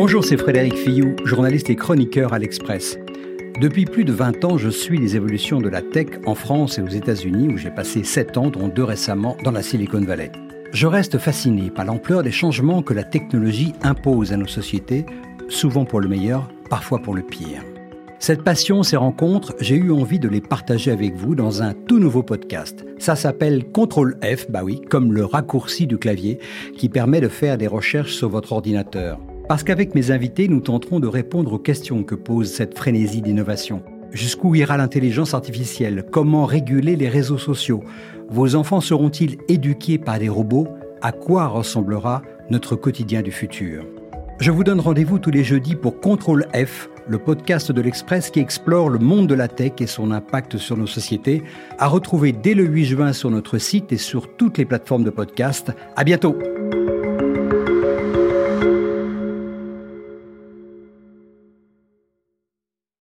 Bonjour, c'est Frédéric Fillou, journaliste et chroniqueur à l'Express. Depuis plus de 20 ans, je suis les évolutions de la tech en France et aux États-Unis, où j'ai passé 7 ans, dont deux récemment dans la Silicon Valley. Je reste fasciné par l'ampleur des changements que la technologie impose à nos sociétés, souvent pour le meilleur, parfois pour le pire. Cette passion, ces rencontres, j'ai eu envie de les partager avec vous dans un tout nouveau podcast. Ça s'appelle Contrôle F, bah oui, comme le raccourci du clavier qui permet de faire des recherches sur votre ordinateur. Parce qu'avec mes invités, nous tenterons de répondre aux questions que pose cette frénésie d'innovation. Jusqu'où ira l'intelligence artificielle? Comment réguler les réseaux sociaux? Vos enfants seront-ils éduqués par des robots? À quoi ressemblera notre quotidien du futur? Je vous donne rendez-vous tous les jeudis pour Contrôle F, le podcast de l'Express qui explore le monde de la tech et son impact sur nos sociétés, à retrouver dès le 8 juin sur notre site et sur toutes les plateformes de podcast. À bientôt!